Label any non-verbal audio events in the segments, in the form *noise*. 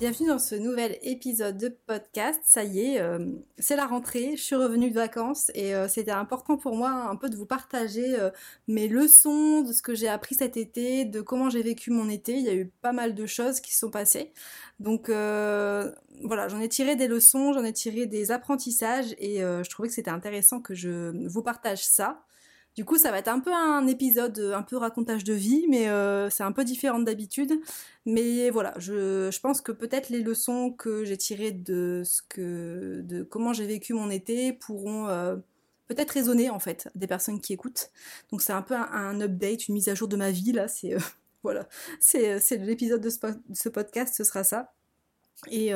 Bienvenue dans ce nouvel épisode de podcast. Ça y est, euh, c'est la rentrée, je suis revenue de vacances et euh, c'était important pour moi un peu de vous partager euh, mes leçons, de ce que j'ai appris cet été, de comment j'ai vécu mon été. Il y a eu pas mal de choses qui se sont passées. Donc voilà, j'en ai tiré des leçons, j'en ai tiré des apprentissages et je trouvais que c'était intéressant que je vous partage ça. Du coup, ça va être un peu un épisode, un peu racontage de vie, mais euh, c'est un peu différent d'habitude. Mais voilà, je, pense que peut-être les leçons que j'ai tirées de ce que, de comment j'ai vécu mon été pourront euh, peut-être résonner en fait des personnes qui écoutent. Donc c'est un peu un, update, une mise à jour de ma vie là. C'est euh, *laughs* voilà, c'est l'épisode de, ce podcast, ce sera ça. Et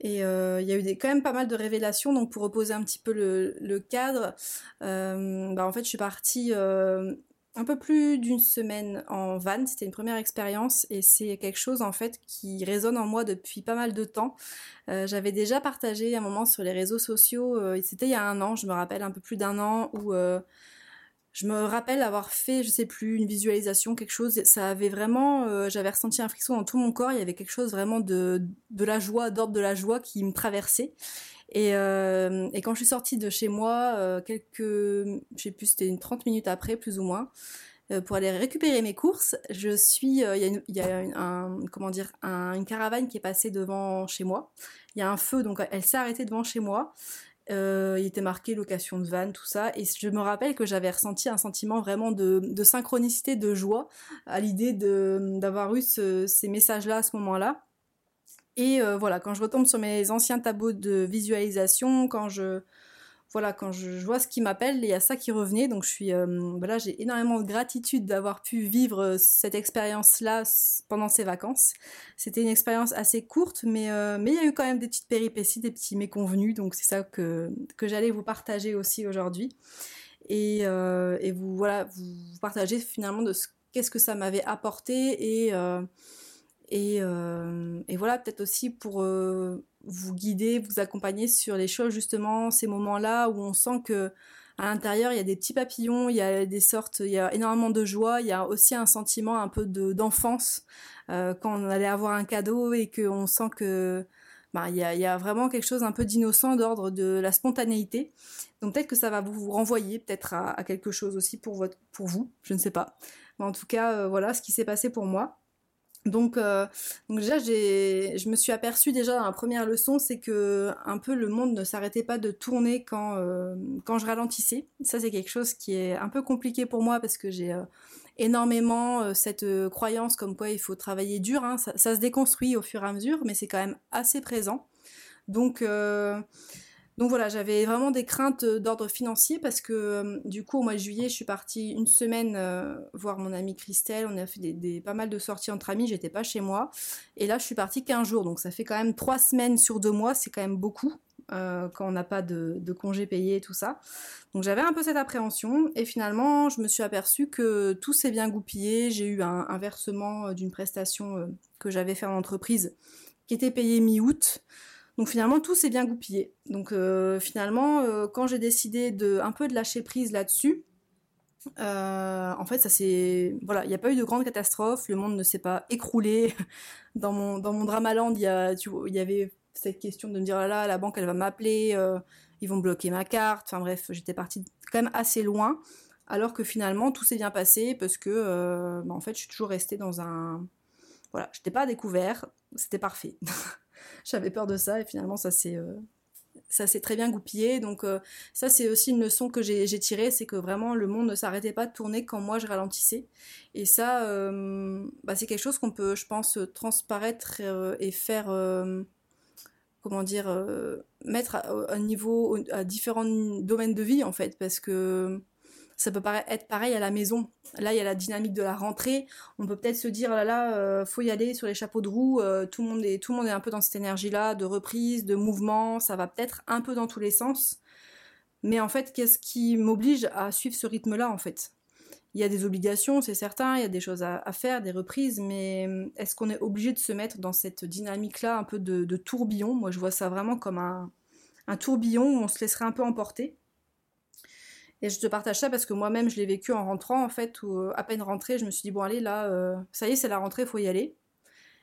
et euh, il y a eu quand même pas mal de révélations. Donc pour reposer un petit peu le, cadre, euh, bah, en fait je suis partie euh, un peu plus d'une semaine en van. C'était une première expérience et c'est quelque chose en fait qui résonne en moi depuis pas mal de temps. J'avais déjà partagé un moment sur les réseaux sociaux. C'était il y a un an, je me rappelle un peu plus d'un an où je me rappelle avoir fait, je sais plus, une visualisation, quelque chose. Ça avait vraiment, euh, j'avais ressenti un frisson dans tout mon corps. Il y avait quelque chose vraiment de, de la joie, d'ordre de la joie qui me traversait. Et, euh, et quand je suis sortie de chez moi, euh, quelques, je sais plus, c'était une 30 minutes après, plus ou moins, pour aller récupérer mes courses, je suis, il y a, une, y a un, comment dire, une caravane qui est passée devant chez moi. Il y a un feu, donc elle s'est arrêtée devant chez moi. Euh, il était marqué location de van, tout ça. Et je me rappelle que j'avais ressenti un sentiment vraiment de, synchronicité, de joie à l'idée d'avoir eu ces messages-là à ce moment-là. Et euh, voilà, quand je retombe sur mes anciens tableaux de visualisation, quand je, voilà, quand je, vois ce qui m'appelle, il y a ça qui revenait. Donc je suis, euh, voilà, j'ai énormément de gratitude d'avoir pu vivre euh, cette expérience-là pendant ces vacances. C'était une expérience assez courte, mais euh, mais il y a eu quand même des petites péripéties, des petits méconvenus. Donc c'est ça que que j'allais vous partager aussi aujourd'hui. Et, et vous voilà, vous partager finalement de ce qu'est-ce que ça m'avait apporté et et, et, voilà, peut-être aussi pour vous guider, vous accompagner sur les choses justement, ces moments-là où on sent que à l'intérieur il y a des petits papillons, il y a des sortes, il y a énormément de joie, il y a aussi un sentiment un peu de d'enfance euh, quand on allait avoir un cadeau et qu'on sent que bah, il, y a, vraiment quelque chose un peu d'innocent d'ordre de la spontanéité. Donc peut-être que ça va vous renvoyer peut-être à, quelque chose aussi pour votre pour vous, je ne sais pas. Mais en tout cas, euh, voilà ce qui s'est passé pour moi. Donc, euh, donc déjà, je me suis aperçue déjà dans la première leçon, c'est que un peu le monde ne s'arrêtait pas de tourner quand euh, quand je ralentissais. Ça, c'est quelque chose qui est un peu compliqué pour moi parce que j'ai euh, énormément cette croyance comme quoi il faut travailler dur. Hein. Ça, ça, se déconstruit au fur et à mesure, mais c'est quand même assez présent. Donc donc voilà, j'avais vraiment des craintes euh, d'ordre financier parce que euh, du coup au mois de juillet, je suis partie une semaine euh, voir mon amie Christelle. On a fait pas mal de sorties entre amis. J'étais pas chez moi. Et là, je suis partie 15 jours. Donc ça fait quand même trois semaines sur deux mois. C'est quand même beaucoup. quand on n'a pas de, congés payés et tout ça. Donc j'avais un peu cette appréhension et finalement je me suis aperçue que tout s'est bien goupillé. J'ai eu un, un versement d'une prestation que j'avais fait en entreprise qui était payé mi-août. Donc finalement tout s'est bien goupillé. Donc euh, finalement euh, quand j'ai décidé de un peu de lâcher prise là-dessus, euh, en fait ça c'est voilà il n'y a pas eu de grande catastrophe, le monde ne s'est pas écroulé. *laughs* dans mon dans mon dramaland il y a il y avait cette question de me dire ah là la banque elle va m'appeler, ils vont bloquer ma carte. Enfin bref j'étais partie quand même assez loin. Alors que finalement tout s'est bien passé parce que bah, en fait je suis toujours restée dans un voilà j'étais pas découvert, c'était parfait. *laughs* J'avais peur de ça et finalement ça s'est euh, ça s'est très bien goupillé. Donc euh, ça c'est aussi une leçon que j'ai tirée, c'est que vraiment le monde ne s'arrêtait pas de tourner quand moi je ralentissais. Et ça, euh, bah, c'est quelque chose qu'on peut, je pense, transparaître et faire, comment dire, mettre à, niveau à différents domaines de vie en fait, parce que Ça peut être pareil à la maison. Là, il y a la dynamique de la rentrée. On peut peut-être se dire, là là, euh, faut y aller sur les chapeaux de roue. Euh, tout, le monde est, tout le monde est un peu dans cette énergie-là, de reprise, de mouvement. Ça va peut-être un peu dans tous les sens. Mais en fait, qu'est-ce qui m'oblige à suivre ce rythme-là, en fait? Il y a des obligations, c'est certain, il y a des choses à, faire, des reprises, mais hum, est-ce qu'on est obligé de se mettre dans cette dynamique-là, un peu de, tourbillon? Moi, je vois ça vraiment comme un, tourbillon où on se laisserait un peu emporter. Et je te partage ça parce que moi-même, je l'ai vécu en rentrant, en fait, où euh, à peine rentrée, je me suis dit, bon, allez, là, euh, ça y est, c'est la rentrée, il faut y aller.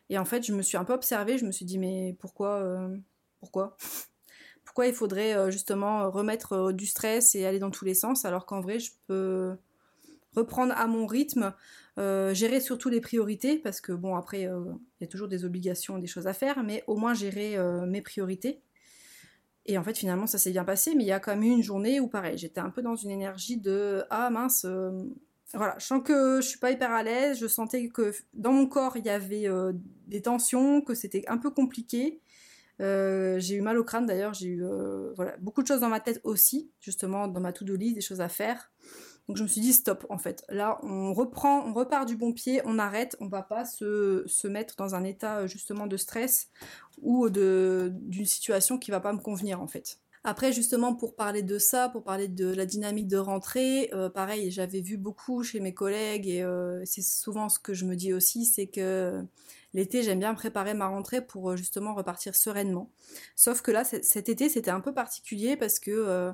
Et en fait, je me suis un peu observée, je me suis dit, mais pourquoi euh, Pourquoi *laughs* Pourquoi il faudrait justement remettre du stress et aller dans tous les sens, alors qu'en vrai, je peux reprendre à mon rythme, gérer surtout les priorités, parce que bon, après, il y a toujours des obligations, des choses à faire, mais au moins gérer mes priorités. Et en fait, finalement, ça s'est bien passé, mais il y a quand même eu une journée où, pareil, j'étais un peu dans une énergie de Ah mince, voilà, je sens que je suis pas hyper à l'aise, je sentais que dans mon corps, il y avait des tensions, que c'était un peu compliqué. j'ai eu mal au crâne d'ailleurs, j'ai eu beaucoup de choses dans ma tête aussi, justement dans ma to-do list, des choses à faire. Donc je me suis dit stop en fait. Là on reprend, on repart du bon pied, on arrête, on va pas se, mettre dans un état euh, justement de stress ou d'une situation qui va pas me convenir en fait. Après justement pour parler de ça, pour parler de la dynamique de rentrée, euh, pareil j'avais vu beaucoup chez mes collègues et euh, c'est souvent ce que je me dis aussi, c'est que l'été j'aime bien préparer ma rentrée pour justement repartir sereinement. Sauf que là cet été c'était un peu particulier parce que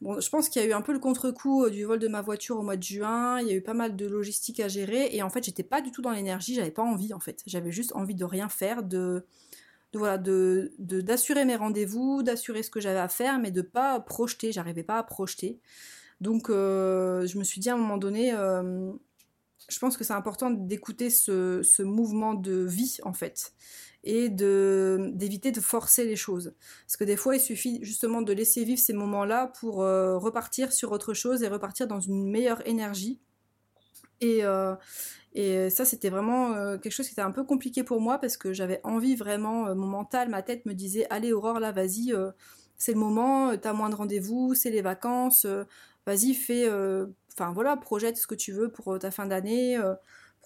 Bon, je pense qu'il y a eu un peu le contre-coup euh, du vol de ma voiture au mois de juin, il y a eu pas mal de logistique à gérer, et en fait, j'étais pas du tout dans l'énergie, j'avais pas envie en fait. J'avais juste envie de rien faire, de, voilà, d'assurer mes rendez-vous, d'assurer ce que j'avais à faire, mais de pas projeter, j'arrivais pas à projeter. Donc, euh, je me suis dit à un moment donné, euh, je pense que c'est important d'écouter ce, ce mouvement de vie en fait et d'éviter de forcer les choses. Parce que des fois, il suffit justement de laisser vivre ces moments-là pour euh, repartir sur autre chose et repartir dans une meilleure énergie. Et, euh, et ça, c'était vraiment euh, quelque chose qui était un peu compliqué pour moi parce que j'avais envie vraiment, mon mental, ma tête me disait Allez, Aurore, là, vas-y, c'est le moment, t'as moins de rendez-vous, c'est les vacances, vas-y, fais, enfin voilà, projette ce que tu veux pour ta fin d'année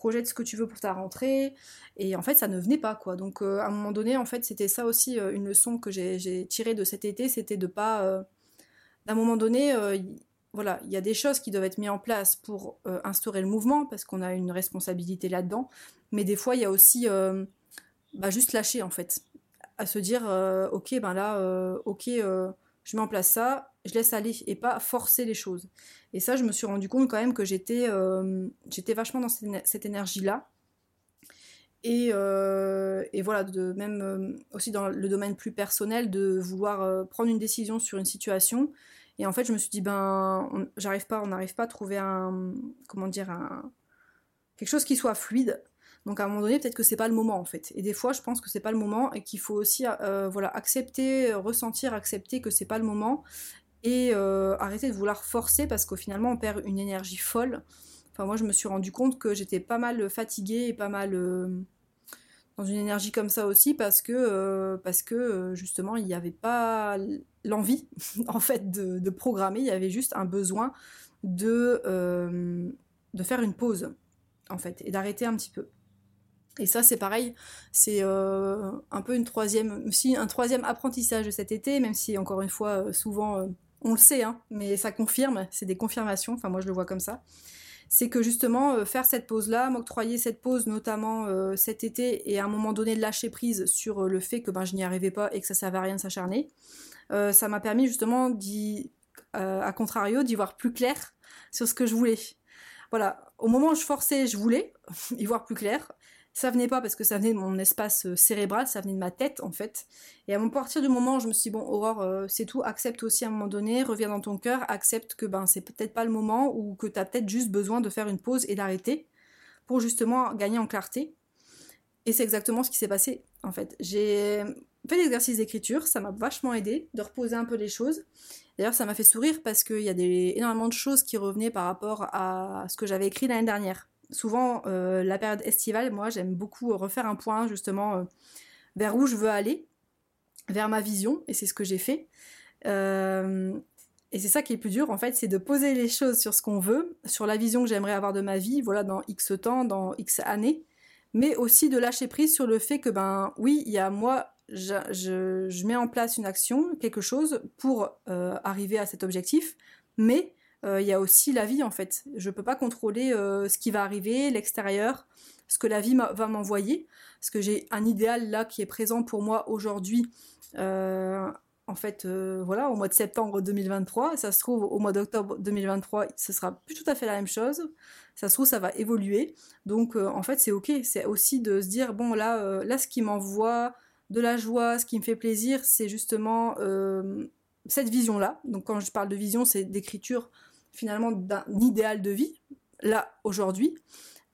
projette ce que tu veux pour ta rentrée. Et en fait, ça ne venait pas, quoi. Donc, euh, à un moment donné, en fait, c'était ça aussi euh, une leçon que j'ai tirée de cet été, c'était de pas. Euh, d'un moment donné, voilà, il y a des choses qui doivent être mises en place pour instaurer le mouvement, parce qu'on a une responsabilité là-dedans. Mais des fois, il y a aussi bah, juste lâcher, en fait. À se dire, ok, ben là, ok, je mets en place ça, je laisse aller et pas forcer les choses. Et ça, je me suis rendu compte quand même que j'étais euh, vachement dans cette, énergie-là. Et, euh, et, voilà, de, même euh, aussi dans le domaine plus personnel, de vouloir prendre une décision sur une situation. Et en fait, je me suis dit, ben, j'arrive pas, on n'arrive pas à trouver un, comment dire, un, quelque chose qui soit fluide. Donc à un moment donné, peut-être que c'est pas le moment en fait. Et des fois, je pense que c'est pas le moment et qu'il faut aussi, voilà, accepter, ressentir, accepter que c'est pas le moment et euh, arrêter de vouloir forcer parce qu'au finalement on perd une énergie folle. Enfin moi je me suis rendu compte que j'étais pas mal fatiguée et pas mal euh, dans une énergie comme ça aussi parce que euh, parce que justement il n'y avait pas l'envie *laughs* en fait de, programmer, il y avait juste un besoin de de faire une pause en fait et d'arrêter un petit peu. Et ça, c'est pareil, c'est un peu une troisième, un troisième apprentissage de cet été, même si encore une fois, souvent, on le sait, hein, mais ça confirme, c'est des confirmations, enfin moi je le vois comme ça. C'est que justement, euh, faire cette pause-là, m'octroyer cette pause, notamment euh, cet été, et à un moment donné lâcher prise sur euh, le fait que ben, je n'y arrivais pas et que ça ne servait à rien de s'acharner, ça m'a permis justement, d'y, à contrario, d'y voir plus clair sur ce que je voulais. Voilà, au moment où je forçais, je voulais *laughs* y voir plus clair ça venait pas parce que ça venait de mon espace euh, cérébral, ça venait de ma tête en fait. Et à partir du moment où je me suis dit, bon, Aurore, euh, c'est tout, accepte aussi à un moment donné, reviens dans ton cœur, accepte que ben c'est peut-être pas le moment ou que tu as peut-être juste besoin de faire une pause et d'arrêter pour justement gagner en clarté. Et c'est exactement ce qui s'est passé en fait. J'ai fait l'exercice d'écriture, ça m'a vachement aidé de reposer un peu les choses. D'ailleurs, ça m'a fait sourire parce qu'il y a des, énormément de choses qui revenaient par rapport à ce que j'avais écrit l'année dernière souvent, euh, la période estivale, moi, j'aime beaucoup refaire un point justement euh, vers où je veux aller, vers ma vision, et c'est ce que j'ai fait. Euh, et c'est ça qui est plus dur, en fait, c'est de poser les choses sur ce qu'on veut, sur la vision que j'aimerais avoir de ma vie, voilà, dans X temps, dans X années, mais aussi de lâcher prise sur le fait que, ben oui, il y a moi, je, mets en place une action, quelque chose pour euh, arriver à cet objectif, mais euh, il y a aussi la vie en fait. Je ne peux pas contrôler euh, ce qui va arriver, l'extérieur, ce que la vie va m'envoyer, parce que j'ai un idéal là qui est présent pour moi aujourd'hui. en fait, voilà, au mois de septembre 2023, ça se trouve au mois d'octobre 2023, ce sera plus tout à fait la même chose. Ça se trouve, ça va évoluer. Donc, en fait, c'est ok. C'est aussi de se dire bon, là, là, ce qui m'envoie de la joie, ce qui me fait plaisir, c'est justement cette vision-là. Donc, quand je parle de vision, c'est d'écriture finalement d'un idéal de vie, là, aujourd'hui.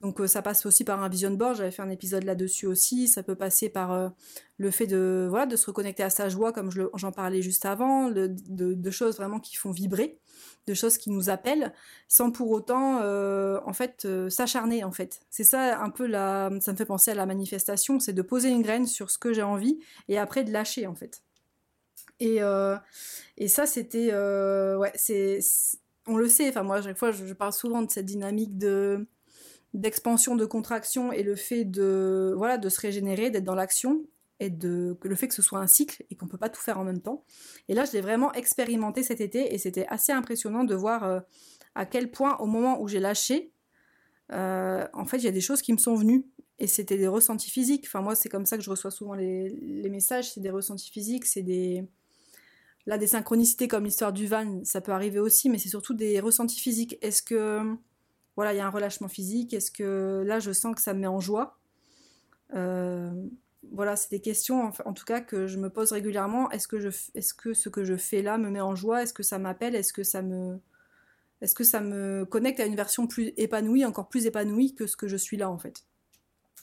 Donc euh, ça passe aussi par un vision board, j'avais fait un épisode là-dessus aussi, ça peut passer par euh, le fait de, voilà, de se reconnecter à sa joie, comme j'en parlais juste avant, de, choses vraiment qui font vibrer, de choses qui nous appellent, sans pour autant, euh, en fait, s'acharner, en fait. C'est ça un peu la... ça me fait penser à la manifestation, c'est de poser une graine sur ce que j'ai envie, et après de lâcher, en fait. Et, et ça, c'était... ouais, c'est on le sait, enfin moi à chaque fois je, parle souvent de cette dynamique de d'expansion, de contraction et le fait de voilà de se régénérer, d'être dans l'action et de le fait que ce soit un cycle et qu'on peut pas tout faire en même temps. Et là je l'ai vraiment expérimenté cet été et c'était assez impressionnant de voir euh, à quel point au moment où j'ai lâché, euh, en fait il y a des choses qui me sont venues et c'était des ressentis physiques. Enfin moi c'est comme ça que je reçois souvent les messages, c'est des ressentis physiques, c'est des Là, des synchronicités comme l'histoire du van, ça peut arriver aussi, mais c'est surtout des ressentis physiques. Est-ce que, voilà, il y a un relâchement physique? Est-ce que là, je sens que ça me met en joie? Euh, Voilà, c'est des questions, en, tout cas, que je me pose régulièrement. Est-ce que, ce que je fais là me met en joie? Est-ce que ça m'appelle? Est-ce que ça me, est-ce que ça me connecte à une version plus épanouie, encore plus épanouie que ce que je suis là, en fait?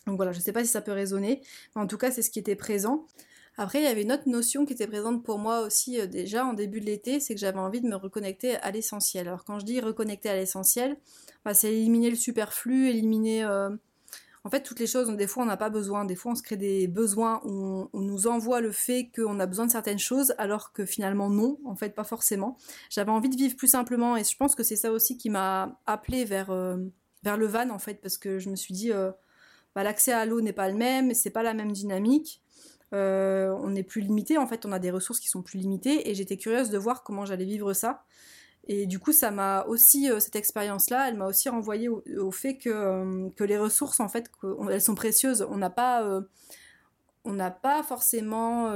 Donc voilà, je ne sais pas si ça peut résonner, mais en tout cas, c'est ce qui était présent. Après, il y avait une autre notion qui était présente pour moi aussi euh, déjà en début de l'été, c'est que j'avais envie de me reconnecter à l'essentiel. Alors quand je dis reconnecter à l'essentiel, bah, c'est éliminer le superflu, éliminer euh, en fait toutes les choses des fois on n'a pas besoin. Des fois on se crée des besoins, on, on nous envoie le fait qu'on a besoin de certaines choses alors que finalement non, en fait pas forcément. J'avais envie de vivre plus simplement et je pense que c'est ça aussi qui m'a appelé vers, euh, le van en fait parce que je me suis dit bah, l'accès à l'eau n'est pas le même, c'est pas la même dynamique. Euh, on est plus limité, en fait, on a des ressources qui sont plus limitées, et j'étais curieuse de voir comment j'allais vivre ça. Et du coup, ça m'a aussi, euh, cette expérience-là, elle m'a aussi renvoyé au, fait que, euh, que, les ressources, en fait, elles sont précieuses. On n'a pas, on n'a pas forcément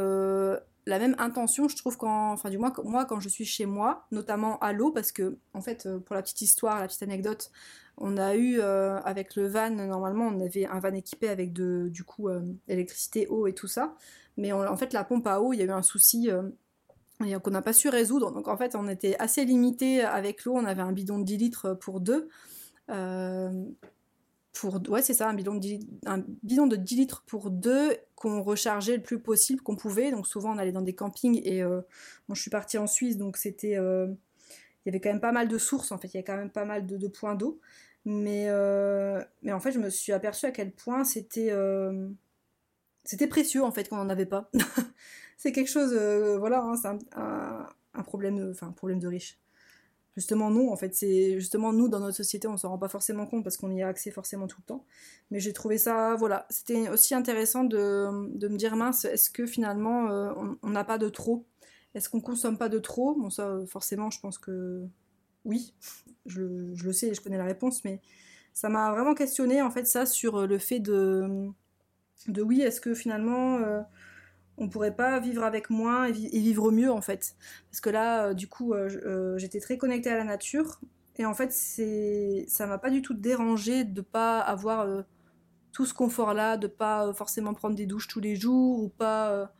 la même intention, je trouve, quand, enfin, du moins, moi, quand je suis chez moi, notamment à l'eau, parce que, en fait, pour la petite histoire, la petite anecdote, on a eu euh, avec le van, normalement on avait un van équipé avec de, du coup euh, électricité, eau et tout ça. Mais en fait la pompe à eau, il y a eu un souci euh, qu'on n'a pas su résoudre. Donc en fait on était assez limité avec l'eau. On avait un bidon de 10 litres pour deux. Pour, ouais c'est ça, un bidon, de 10, un bidon de 10 litres pour deux qu'on rechargeait le plus possible qu'on pouvait. Donc souvent on allait dans des campings et bon, je suis partie en Suisse donc c'était il y avait quand même pas mal de sources, en fait, il y a quand même pas mal de, points d'eau. Mais, euh, mais en fait, je me suis aperçue à quel point c'était euh, c'était précieux, en fait, qu'on n'en avait pas. *laughs* c'est quelque chose, euh, voilà, hein, c'est un problème de riche. Justement, non, en fait, c'est justement nous, dans notre société, on s'en rend pas forcément compte parce qu'on y a accès forcément tout le temps. Mais j'ai trouvé ça, voilà, c'était aussi intéressant de, me dire, mince, est-ce que finalement, on n'a pas de trop? Est-ce qu'on consomme pas de trop? Bon, ça, forcément, je pense que oui, je, le sais et je connais la réponse, mais ça m'a vraiment questionné en fait ça sur euh, le fait de, oui, est-ce que finalement euh, on pourrait pas vivre avec moins et, vivre mieux en fait Parce que là, euh, du coup, j'étais très connectée à la nature et en fait, c'est ça m'a pas du tout dérangé de pas avoir tout ce confort là, de pas forcément prendre des douches tous les jours ou pas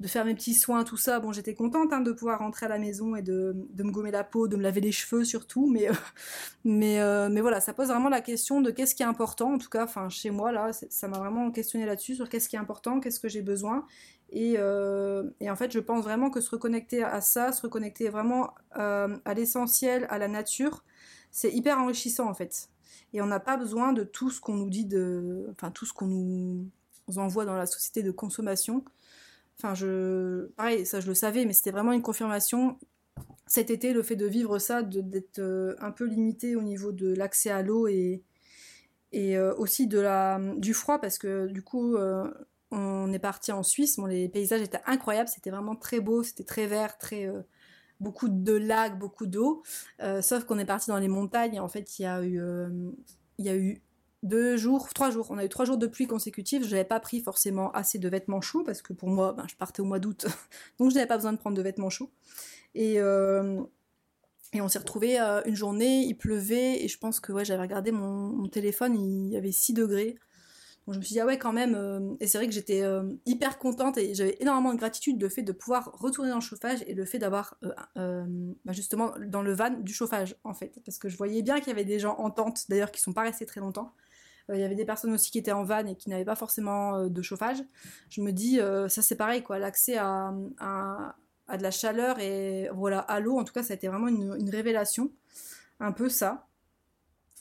de faire mes petits soins, tout ça. Bon, j'étais contente hein, de pouvoir rentrer à la maison et de, me gommer la peau, de me laver les cheveux surtout, mais, euh, *laughs* euh, voilà, ça pose vraiment la question de qu'est-ce qui est important, en tout cas, chez moi, là, ça m'a vraiment questionné là-dessus, sur qu'est-ce qui est important, qu'est-ce que j'ai besoin. Et, euh, et, en fait, je pense vraiment que se reconnecter à ça, se reconnecter vraiment à l'essentiel, à la nature, c'est hyper enrichissant, en fait. Et on n'a pas besoin de tout ce qu'on nous dit. Enfin, tout ce qu'on nous envoie dans la société de consommation. Enfin, je. Pareil, ça je le savais, mais c'était vraiment une confirmation. cet été, le fait de vivre ça, d'être un peu limité au niveau de l'accès à l'eau et, et aussi de la, du froid, parce que du coup, on est parti en Suisse. Les paysages étaient incroyables, c'était vraiment très beau, c'était très vert, très beaucoup de lacs, beaucoup d'eau. sauf qu'on est parti dans les montagnes et en fait, il y a eu, il y a eu deux jours, trois jours. On a eu trois jours de pluie consécutive. Je n'avais pas pris forcément assez de vêtements chauds parce que pour moi, ben, je partais au mois d'août, *laughs* donc je n'avais pas besoin de prendre de vêtements chauds. Et, euh, on s'est retrouvé euh, une journée, il pleuvait et je pense que j'avais regardé mon, téléphone, il y avait 6 degrés. Donc je me suis dit ah ouais quand même. Euh, et c'est vrai que j'étais hyper contente et j'avais énormément de gratitude le fait de pouvoir retourner dans le chauffage et le fait d'avoir bah, justement dans le van du chauffage en fait parce que je voyais bien qu'il y avait des gens en tente d'ailleurs qui sont pas restés très longtemps euh, il y avait des personnes aussi qui étaient en van et qui n'avaient pas forcément euh, de chauffage. Je me dis, euh, ça c'est pareil, quoi, l'accès à, à, de la chaleur et voilà, à l'eau, en tout cas, ça a été vraiment une, révélation. Un peu ça.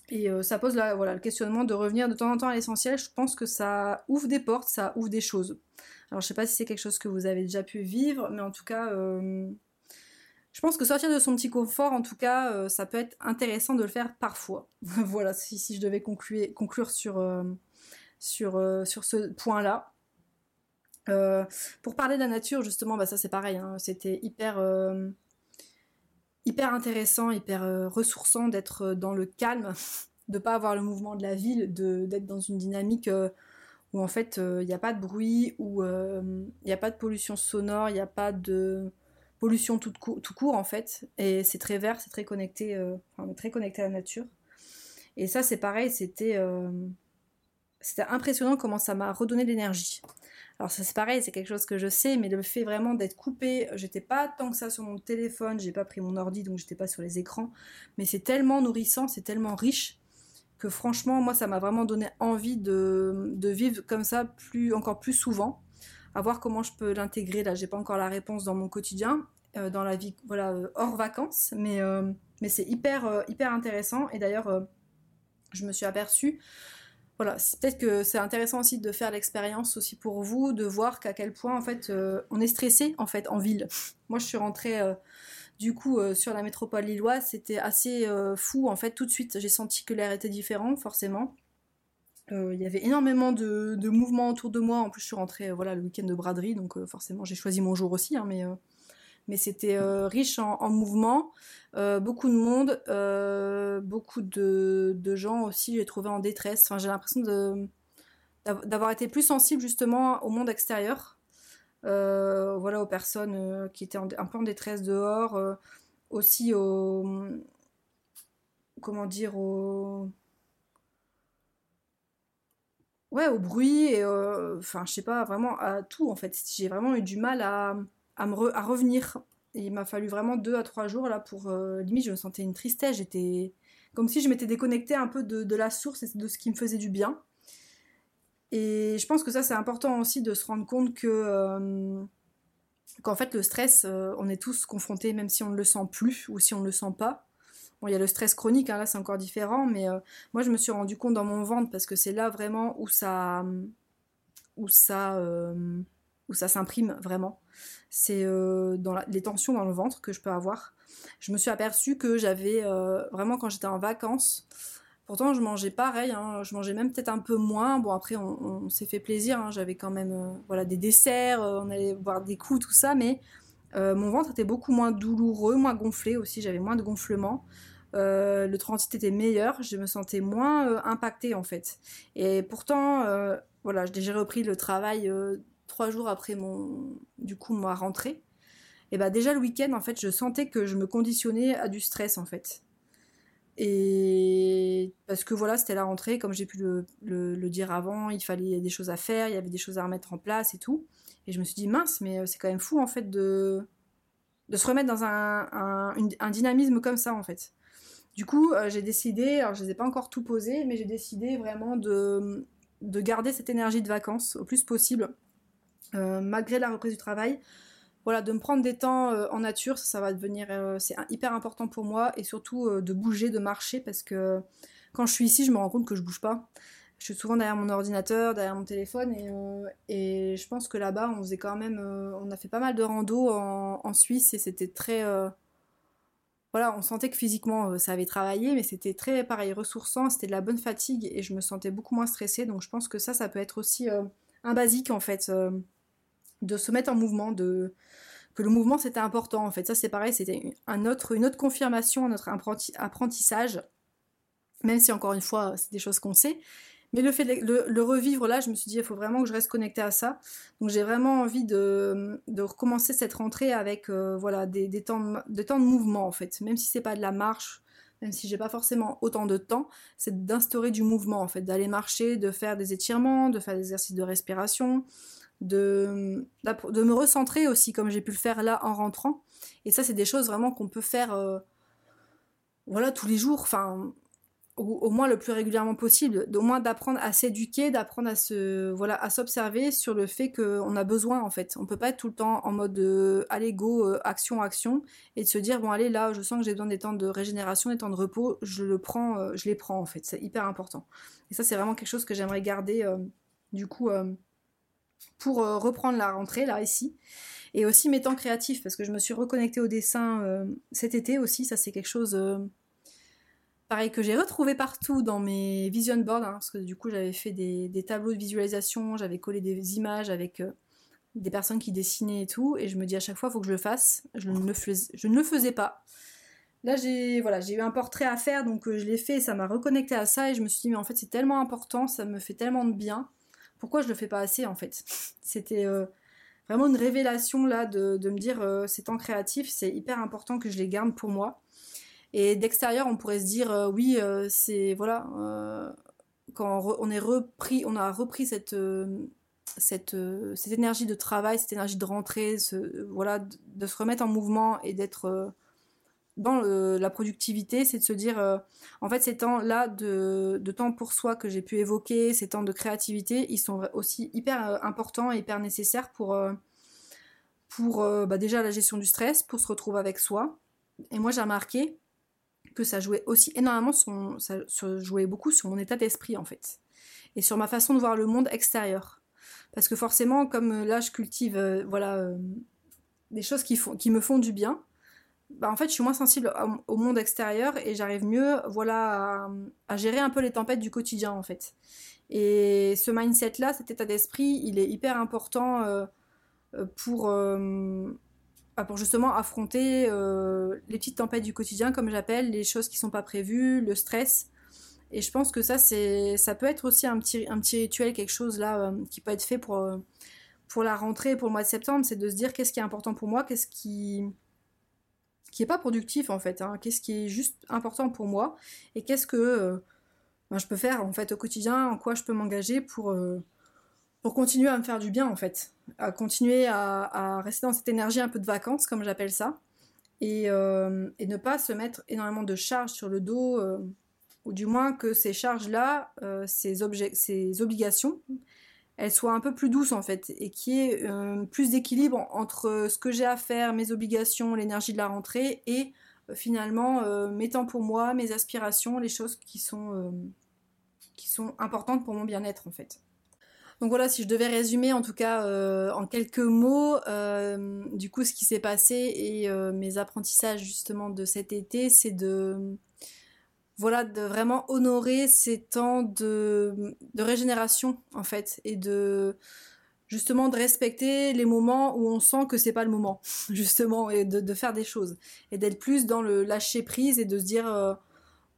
Et ça pose là, voilà, le questionnement de revenir de temps en temps à l'essentiel. Je pense que ça ouvre des portes, ça ouvre des choses. Alors je sais pas si c'est quelque chose que vous avez déjà pu vivre, mais en tout cas, je pense que sortir de son petit confort, en tout cas, euh, ça peut être intéressant de le faire parfois. *laughs* voilà, si, je devais conclure, euh, euh, sur ce point-là. pour parler de la nature, justement, bah, ça c'est pareil, hein, c'était hyper, hyper intéressant, hyper ressourçant d'être dans le calme, *laughs* de pas avoir le mouvement de la ville, d'être dans une dynamique où en fait il n'y a pas de bruit, où il n'y a pas de pollution sonore, il n'y a pas de pollution tout, court en fait. Et c'est très vert, c'est très connecté, euh, très connecté à la nature. Et ça c'est pareil, c'était euh, c'était impressionnant comment ça m'a redonné l'énergie. Alors ça c'est pareil, c'est quelque chose que je sais, mais le fait vraiment d'être coupé, j'étais pas tant que ça sur mon téléphone, j'ai pas pris mon ordi donc j'étais pas sur les écrans, mais c'est tellement nourrissant, c'est tellement riche que franchement moi ça m'a vraiment donné envie de, vivre comme ça plus encore plus souvent à voir comment je peux l'intégrer. Là, j'ai pas encore la réponse dans mon quotidien, euh, dans la vie, voilà, euh, hors vacances, mais, euh, mais c'est hyper, hyper intéressant. Et d'ailleurs, je me suis aperçue, voilà, peut-être que c'est intéressant aussi de faire l'expérience aussi pour vous, de voir qu'à quel point en fait on est stressé en fait en ville. Moi, je suis rentrée du coup sur la métropole lilloise, c'était assez fou en fait. Tout de suite, j'ai senti que l'air était différent, forcément. Euh, il y avait énormément de, mouvements autour de moi. En plus, je suis rentrée euh, voilà, le week-end de braderie, donc euh, forcément, j'ai choisi mon jour aussi. Hein, mais c'était riche en, en mouvements. beaucoup de monde, beaucoup de, gens aussi, j'ai trouvé en détresse. Enfin, j'ai l'impression d'avoir été plus sensible justement au monde extérieur. voilà, aux personnes qui étaient un peu en détresse dehors. aussi au. Comment dire ouais, au bruit, et euh, enfin, je sais pas, vraiment à tout en fait. J'ai vraiment eu du mal à, à, me revenir. il m'a fallu vraiment deux à trois jours là pour. Euh, limite, je me sentais une tristesse. J'étais comme si je m'étais déconnectée un peu de, la source et de ce qui me faisait du bien. Et je pense que ça, c'est important aussi de se rendre compte que. Euh, qu'en fait, le stress, on est tous confrontés, même si on ne le sent plus ou si on ne le sent pas. Bon, il y a le stress chronique, hein, là c'est encore différent, mais euh, moi je me suis rendu compte dans mon ventre parce que c'est là vraiment où ça, où ça, euh, où ça s'imprime vraiment. C'est euh, dans les tensions dans le ventre que je peux avoir. Je me suis aperçue que j'avais vraiment quand j'étais en vacances. Pourtant, je mangeais pareil, hein, je mangeais même peut-être un peu moins. Bon, après, on, s'est fait plaisir. Hein, j'avais quand même voilà, des desserts, on allait boire des coups, tout ça, mais mon ventre était beaucoup moins douloureux, moins gonflé aussi. J'avais moins de gonflement. Euh, le transit était meilleur, je me sentais moins euh, impactée en fait. Et pourtant, euh, voilà, j'ai repris le travail trois jours après mon, du coup, ma rentrée. Et bah déjà le week-end, en fait, je sentais que je me conditionnais à du stress en fait. Et parce que voilà, c'était la rentrée, comme j'ai pu le, dire avant, il fallait des choses à faire, il y avait des choses à remettre en place et tout. Et je me suis dit, mince, mais c'est quand même fou en fait de, de se remettre dans un, un dynamisme comme ça en fait. Du coup, euh, j'ai décidé, alors je les ai pas encore tout posé, mais j'ai décidé vraiment de, de, garder cette énergie de vacances au plus possible, euh, malgré la reprise du travail. Voilà, de me prendre des temps euh, en nature, ça, va devenir, c'est hyper important pour moi, et surtout de bouger, de marcher, parce que quand je suis ici, je me rends compte que je bouge pas. Je suis souvent derrière mon ordinateur, derrière mon téléphone, et, et je pense que là-bas, on faisait quand même, on a fait pas mal de rando en, en Suisse, et c'était très voilà, on sentait que physiquement ça avait travaillé, mais c'était très pareil ressourçant, c'était de la bonne fatigue et je me sentais beaucoup moins stressée. Donc je pense que ça, ça peut être aussi un basique en fait, de se mettre en mouvement, de que le mouvement c'était important en fait. Ça c'est pareil, c'était un autre, une autre confirmation à notre apprentissage, même si encore une fois c'est des choses qu'on sait. Mais le fait de le, revivre là, je me suis dit, il faut vraiment que je reste connectée à ça. Donc j'ai vraiment envie de, recommencer cette rentrée avec euh, voilà, des, temps de, temps de mouvement en fait. Même si c'est pas de la marche, même si j'ai pas forcément autant de temps, c'est d'instaurer du mouvement en fait, d'aller marcher, de faire des étirements, de faire des exercices de respiration, de, de me recentrer aussi comme j'ai pu le faire là en rentrant. Et ça, c'est des choses vraiment qu'on peut faire euh, voilà, tous les jours. Au moins le plus régulièrement possible, au moins d'apprendre à s'éduquer, d'apprendre à se voilà à s'observer sur le fait qu'on a besoin en fait. On peut pas être tout le temps en mode euh, allez go euh, action action et de se dire bon allez là je sens que j'ai besoin des temps de régénération, des temps de repos, je le prends, euh, je les prends en fait. C'est hyper important. Et ça c'est vraiment quelque chose que j'aimerais garder du coup pour reprendre la rentrée là ici. Et aussi mes temps créatifs parce que je me suis reconnectée au dessin cet été aussi. Ça c'est quelque chose pareil que j'ai retrouvé partout dans mes vision boards, hein, parce que du coup j'avais fait des, tableaux de visualisation, j'avais collé des images avec euh, des personnes qui dessinaient et tout, et je me dis à chaque fois il faut que je le fasse, je ne le, faisais, pas. Là j'ai voilà, j'ai eu un portrait à faire, donc euh, je l'ai fait, ça m'a reconnecté à ça, et je me suis dit mais en fait c'est tellement important, ça me fait tellement de bien, pourquoi je le fais pas assez en fait? *laughs* C'était euh, vraiment une révélation là de, de me dire ces temps créatifs, c'est hyper important que je les garde pour moi. Et d'extérieur, on pourrait se dire, euh, oui, euh, c'est voilà, euh, quand on, est repris, on a repris cette cette, cette énergie de travail, cette énergie de rentrée, voilà, de, se remettre en mouvement et d'être dans la productivité, c'est de se dire, en fait, ces temps-là de, de, temps pour soi que j'ai pu évoquer, ces temps de créativité, ils sont aussi hyper importants et hyper nécessaires pour, pour bah déjà la gestion du stress, pour se retrouver avec soi. Et moi, j'ai remarqué que ça jouait aussi énormément, ça, jouait beaucoup sur mon état d'esprit en fait, et sur ma façon de voir le monde extérieur. Parce que forcément, comme euh, là je cultive euh, voilà, euh, des choses qui, font, qui me font du bien, bah, en fait je suis moins sensible au, monde extérieur et j'arrive mieux voilà, à, gérer un peu les tempêtes du quotidien en fait. Et ce mindset-là, cet état d'esprit, il est hyper important pour pour justement affronter euh, les petites tempêtes du quotidien, comme j'appelle, les choses qui sont pas prévues, le stress. Et je pense que ça, ça peut être aussi un petit, un petit rituel, quelque chose là euh, qui peut être fait pour, euh, pour la rentrée, pour le mois de septembre, c'est de se dire qu'est-ce qui est important pour moi, qu'est-ce qui qui pas productif en fait, hein, qu'est-ce qui est juste important pour moi et qu'est-ce que ben, je peux faire en fait au quotidien, en quoi je peux m'engager pour pour continuer à me faire du bien en fait, à continuer à, rester dans cette énergie un peu de vacances comme j'appelle ça, et, euh, ne pas se mettre énormément de charges sur le dos, euh, ou du moins que ces charges-là, euh, ces, ces obligations, elles soient un peu plus douces en fait, et qu'il y ait plus d'équilibre entre ce que j'ai à faire, mes obligations, l'énergie de la rentrée, et finalement mes temps pour moi, mes aspirations, les choses qui sont, qui sont importantes pour mon bien-être en fait. Donc voilà, si je devais résumer en tout cas euh, en quelques mots, euh, du coup ce qui s'est passé et euh, mes apprentissages justement de cet été, c'est de voilà de vraiment honorer ces temps de, régénération en fait et de justement de respecter les moments où on sent que c'est pas le moment *laughs* justement et de, de, faire des choses et d'être plus dans le lâcher prise et de se dire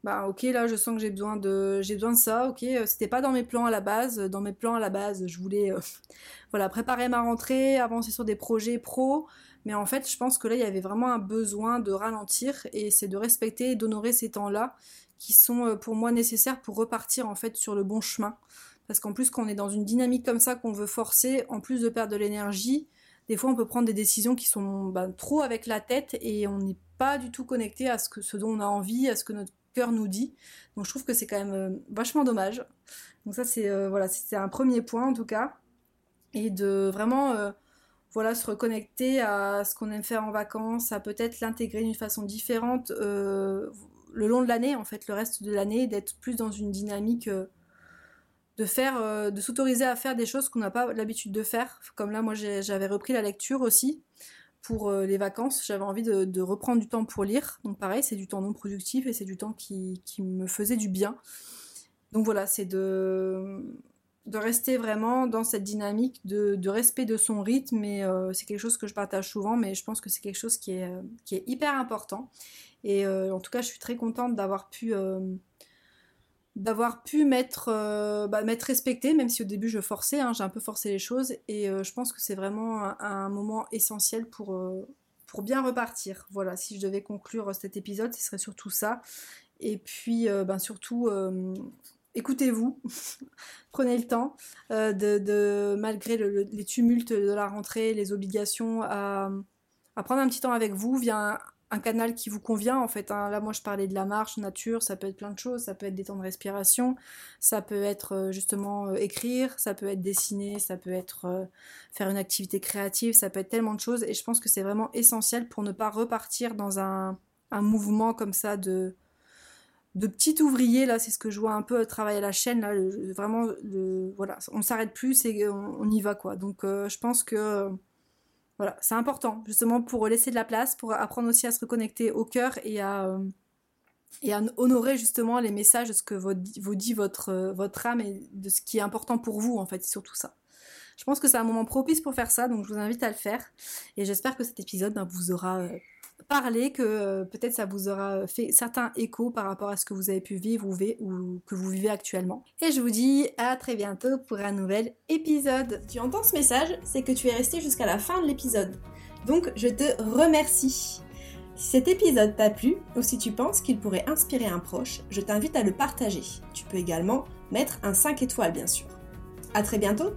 bah ok là je sens que j'ai besoin de j'ai besoin de ça ok euh, c'était pas dans mes plans à la base dans mes plans à la base je voulais euh, *laughs* voilà préparer ma rentrée avancer sur des projets pro mais en fait je pense que là il y avait vraiment un besoin de ralentir et c'est de respecter et d'honorer ces temps là qui sont euh, pour moi nécessaires pour repartir en fait sur le bon chemin. Parce qu'en plus quand on est dans une dynamique comme ça qu'on veut forcer en plus de perdre de l'énergie des fois on peut prendre des décisions qui sont bah, trop avec la tête et on n'est pas du tout connecté à ce que ce dont on a envie à ce que notre cœur nous dit. Donc je trouve que c'est quand même euh, vachement dommage. Donc ça c'est euh, voilà, c'est un premier point en tout cas. Et de vraiment euh, voilà, se reconnecter à ce qu'on aime faire en vacances, à peut-être l'intégrer d'une façon différente le long de l'année, en fait, le reste de l'année, d'être plus dans une dynamique de faire, de s'autoriser à faire des choses qu'on n'a pas l'habitude de faire. Comme là, moi, j'avais repris la lecture aussi pour les vacances, j'avais envie de, reprendre du temps pour lire. Donc pareil, c'est du temps non productif et c'est du temps qui, me faisait du bien. Donc voilà, c'est de, rester vraiment dans cette dynamique de, respect de son rythme. Et c'est quelque chose que je partage souvent, mais je pense que c'est quelque chose qui est, qui est hyper important. Et en tout cas, je suis très contente d'avoir pu d'avoir pu m'être euh, bah, respectée, même si au début je forçais, hein, j'ai un peu forcé les choses, et euh, je pense que c'est vraiment un, moment essentiel pour, euh, pour bien repartir. Voilà, si je devais conclure cet épisode, ce serait surtout ça. Et puis, ben, surtout, écoutez-vous, *laughs* prenez le temps de, malgré les tumultes de la rentrée, les obligations, à, prendre un petit temps avec vous via canal qui vous convient en fait. Hein. Là moi je parlais de la marche, nature, ça peut être plein de choses, ça peut être des temps de respiration, ça peut être euh, justement euh, écrire, ça peut être dessiner, ça peut être euh, faire une activité créative, ça peut être tellement de choses et je pense que c'est vraiment essentiel pour ne pas repartir dans un, mouvement comme ça de de petit ouvrier là c'est ce que je vois un peu travailler à la chaîne là vraiment voilà on s'arrête plus et on, y va quoi donc je pense que voilà, c'est important justement pour laisser de la place, pour apprendre aussi à se reconnecter au cœur et à, euh, et à honorer justement les messages de ce que vous, dit votre, euh, votre âme et de ce qui est important pour vous en fait, surtout ça. Je pense que c'est un moment propice pour faire ça, donc je vous invite à le faire. Et j'espère que cet épisode ben, vous aura euh, parler, que euh, peut-être ça vous aura fait certains échos par rapport à ce que vous avez pu vivre ou, que vous vivez actuellement. Et je vous dis à très bientôt pour un nouvel épisode. Tu entends ce message, c'est que tu es resté jusqu'à la fin de l'épisode. Donc je te remercie. Si cet épisode t'a plu ou si tu penses qu'il pourrait inspirer un proche, je t'invite à le partager. Tu peux également mettre un 5 étoiles bien sûr. À très bientôt